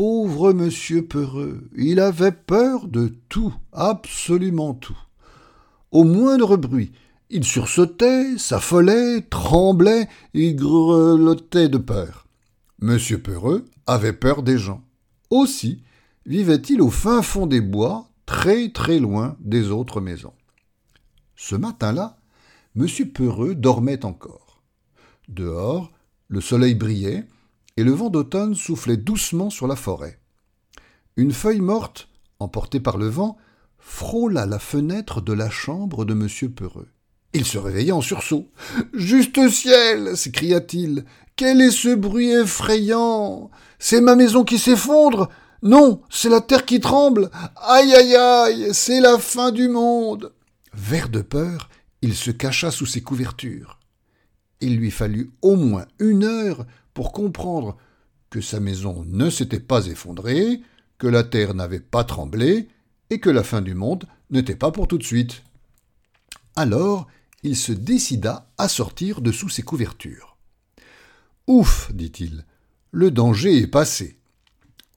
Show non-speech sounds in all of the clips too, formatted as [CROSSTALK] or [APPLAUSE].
Pauvre monsieur Peureux, il avait peur de tout, absolument tout. Au moindre bruit, il sursautait, s'affolait, tremblait et grelottait de peur. Monsieur Peureux avait peur des gens. Aussi vivait-il au fin fond des bois, très très loin des autres maisons. Ce matin-là, Monsieur Peureux dormait encore. Dehors, le soleil brillait, et le vent d'automne soufflait doucement sur la forêt. Une feuille morte, emportée par le vent, frôla la fenêtre de la chambre de M. Peureux. Il se réveilla en sursaut. Juste ciel s'écria-t-il. Quel est ce bruit effrayant C'est ma maison qui s'effondre Non, c'est la terre qui tremble Aïe aïe aïe C'est la fin du monde Vert de peur, il se cacha sous ses couvertures. Il lui fallut au moins une heure pour comprendre que sa maison ne s'était pas effondrée, que la terre n'avait pas tremblé, et que la fin du monde n'était pas pour tout de suite. Alors, il se décida à sortir de sous ses couvertures. Ouf, dit-il, le danger est passé.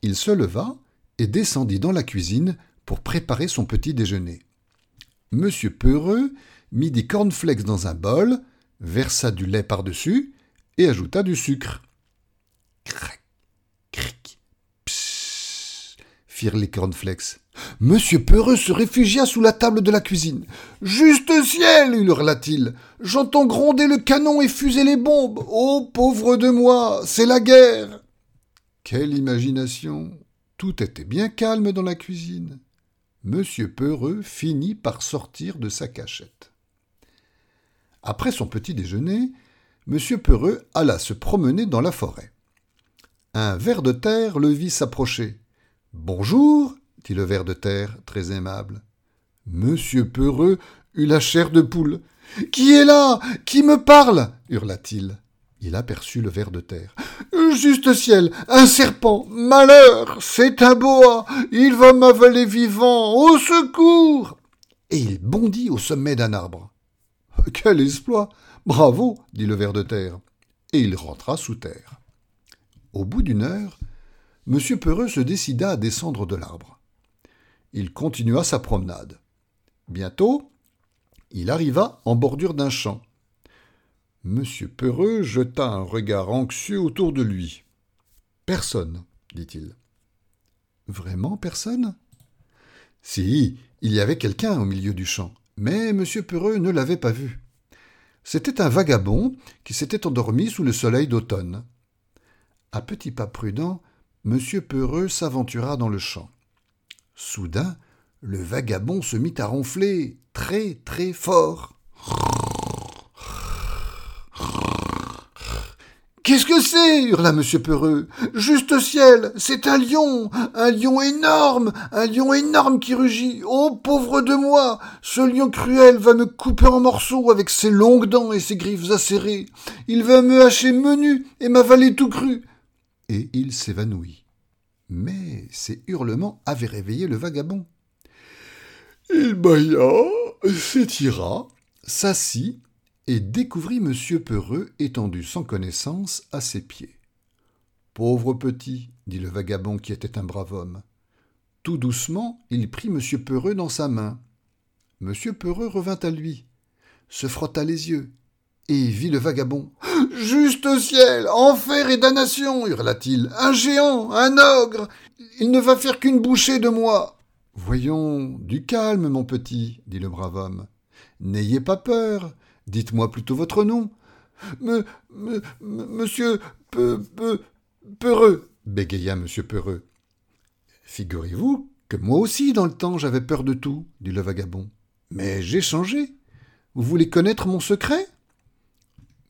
Il se leva et descendit dans la cuisine pour préparer son petit déjeuner. Monsieur Peureux mit des cornflakes dans un bol, versa du lait par-dessus et ajouta du sucre. Les cornflakes. Monsieur Peureux se réfugia sous la table de la cuisine. Juste ciel hurla-t-il. J'entends gronder le canon et fuser les bombes. Oh, pauvre de moi, c'est la guerre. Quelle imagination. Tout était bien calme dans la cuisine. Monsieur Peureux finit par sortir de sa cachette. Après son petit déjeuner, Monsieur Peureux alla se promener dans la forêt. Un ver de terre le vit s'approcher. Bonjour, dit le ver de terre, très aimable. Monsieur Peureux eut la chair de poule. Qui est là? Qui me parle? hurla-t-il. Il aperçut le ver de terre. Juste ciel, un serpent, malheur, c'est un boa, il va m'avaler vivant, au secours Et il bondit au sommet d'un arbre. [LAUGHS] Quel exploit Bravo dit le ver de terre. Et il rentra sous terre. Au bout d'une heure, M. Peureux se décida à descendre de l'arbre. Il continua sa promenade. Bientôt, il arriva en bordure d'un champ. M. Peureux jeta un regard anxieux autour de lui. Personne, dit-il. Vraiment personne? Si, il y avait quelqu'un au milieu du champ, mais M. Peureux ne l'avait pas vu. C'était un vagabond qui s'était endormi sous le soleil d'automne. À petits pas prudents, M. Peureux s'aventura dans le champ. Soudain, le vagabond se mit à ronfler très très fort. Qu'est-ce que c'est? hurla M. Peureux. Juste ciel, c'est un lion, un lion énorme, un lion énorme qui rugit. Oh, pauvre de moi, ce lion cruel va me couper en morceaux avec ses longues dents et ses griffes acérées. Il va me hacher menu et m'avaler tout cru. Et il s'évanouit. Mais ces hurlements avaient réveillé le vagabond. Il bâilla, s'étira, s'assit et découvrit M. Peureux étendu sans connaissance à ses pieds. Pauvre petit, dit le vagabond qui était un brave homme. Tout doucement, il prit M. Peureux dans sa main. M. Peureux revint à lui, se frotta les yeux, et vit le vagabond. Juste ciel, enfer et damnation, hurla-t-il. Un géant, un ogre. Il ne va faire qu'une bouchée de moi. Voyons, du calme, mon petit, dit le brave homme. N'ayez pas peur. Dites-moi plutôt votre nom. Me, me, monsieur Pe, Pe, Peureux, bégaya monsieur Peureux. Figurez-vous que moi aussi, dans le temps, j'avais peur de tout, dit le vagabond. Mais j'ai changé. Vous voulez connaître mon secret?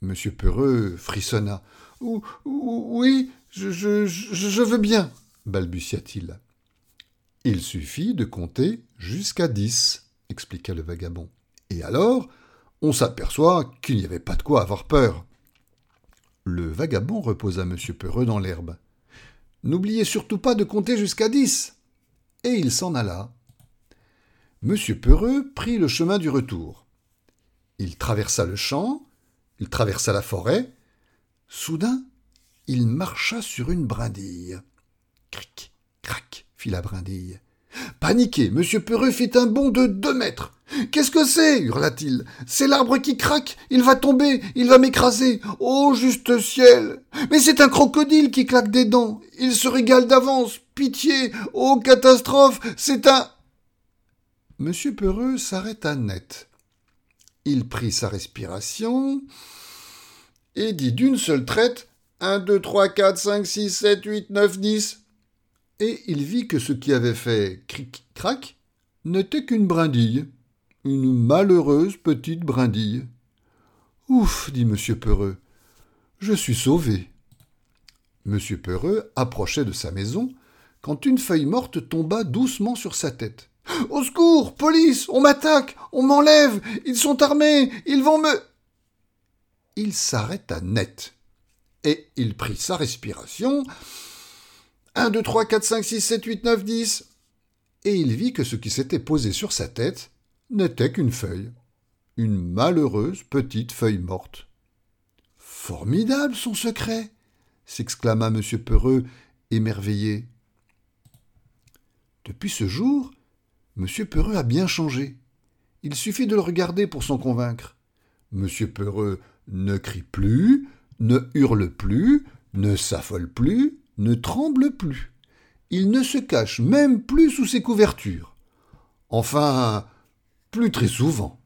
Monsieur Peureux frissonna. Oui, je veux bien, balbutia-t-il. Il suffit de compter jusqu'à dix, expliqua le vagabond. Et alors, on s'aperçoit qu'il n'y avait pas de quoi avoir peur. Le vagabond reposa M. Peureux dans l'herbe. N'oubliez surtout pas de compter jusqu'à dix. Et il s'en alla. M. Peureux prit le chemin du retour. Il traversa le champ, il traversa la forêt. Soudain, il marcha sur une brindille. Cric, fit la brindille. Paniqué, M. Peureux fit un bond de deux mètres. Qu'est-ce que c'est? hurla-t-il. C'est l'arbre qui craque. Il va tomber. Il va m'écraser. Oh, juste ciel. Mais c'est un crocodile qui claque des dents. Il se régale d'avance. Pitié. Oh, catastrophe. C'est un. M. Peureux s'arrêta net. Il prit sa respiration et dit d'une seule traite un, deux, trois, quatre, cinq, six, sept, huit, neuf, dix et il vit que ce qui avait fait cric-crac n'était qu'une brindille, une malheureuse petite brindille. Ouf, dit M. Peureux, je suis sauvé. M. Peureux approchait de sa maison quand une feuille morte tomba doucement sur sa tête. Au secours, police, on m'attaque, on m'enlève, ils sont armés, ils vont me. Il s'arrêta net, et il prit sa respiration, 1, 2, 3, 4, 5, 6, 7, 8, 9, 10. Et il vit que ce qui s'était posé sur sa tête n'était qu'une feuille. Une malheureuse petite feuille morte. Formidable son secret s'exclama M. Peureux, émerveillé. Depuis ce jour, M. Peureux a bien changé. Il suffit de le regarder pour s'en convaincre. M. Peureux ne crie plus, ne hurle plus, ne s'affole plus, ne tremble plus. Il ne se cache même plus sous ses couvertures. Enfin, plus très souvent.